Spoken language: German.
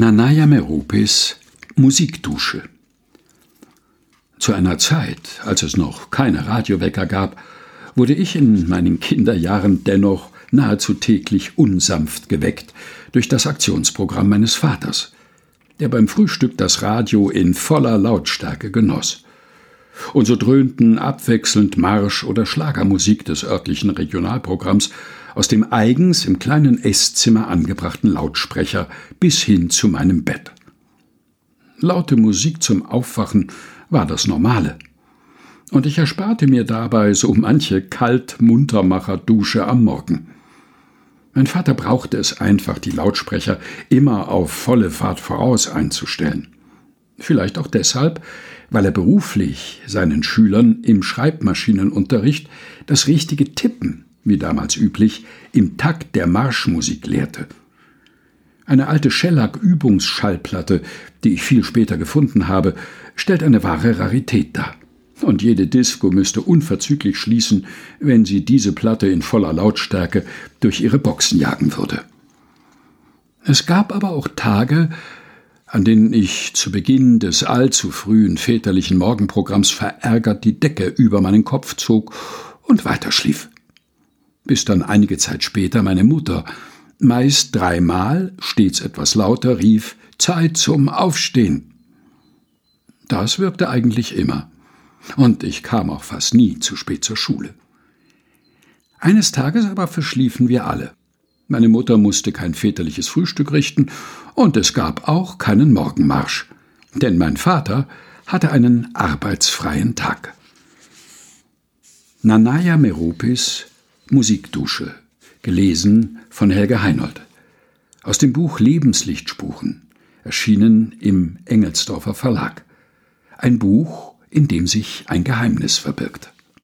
Nanaya Meropis Musikdusche Zu einer Zeit, als es noch keine Radiowecker gab, wurde ich in meinen Kinderjahren dennoch nahezu täglich unsanft geweckt durch das Aktionsprogramm meines Vaters, der beim Frühstück das Radio in voller Lautstärke genoss. Und so dröhnten abwechselnd Marsch- oder Schlagermusik des örtlichen Regionalprogramms aus dem eigens im kleinen Esszimmer angebrachten Lautsprecher bis hin zu meinem Bett. Laute Musik zum Aufwachen war das Normale. Und ich ersparte mir dabei so manche Kalt-Muntermacher-Dusche am Morgen. Mein Vater brauchte es einfach, die Lautsprecher immer auf volle Fahrt voraus einzustellen. Vielleicht auch deshalb, weil er beruflich seinen Schülern im Schreibmaschinenunterricht das richtige Tippen, wie damals üblich, im Takt der Marschmusik lehrte. Eine alte Schellack-Übungsschallplatte, die ich viel später gefunden habe, stellt eine wahre Rarität dar. Und jede Disco müsste unverzüglich schließen, wenn sie diese Platte in voller Lautstärke durch ihre Boxen jagen würde. Es gab aber auch Tage, an denen ich zu Beginn des allzu frühen väterlichen Morgenprogramms verärgert die Decke über meinen Kopf zog und weiterschlief. Bis dann einige Zeit später meine Mutter, meist dreimal, stets etwas lauter, rief Zeit zum Aufstehen. Das wirkte eigentlich immer, und ich kam auch fast nie zu spät zur Schule. Eines Tages aber verschliefen wir alle. Meine Mutter musste kein väterliches Frühstück richten, und es gab auch keinen Morgenmarsch, denn mein Vater hatte einen arbeitsfreien Tag. Nanaya Meropis Musikdusche, gelesen von Helge Heinold. Aus dem Buch Lebenslichtspuren, erschienen im Engelsdorfer Verlag. Ein Buch, in dem sich ein Geheimnis verbirgt.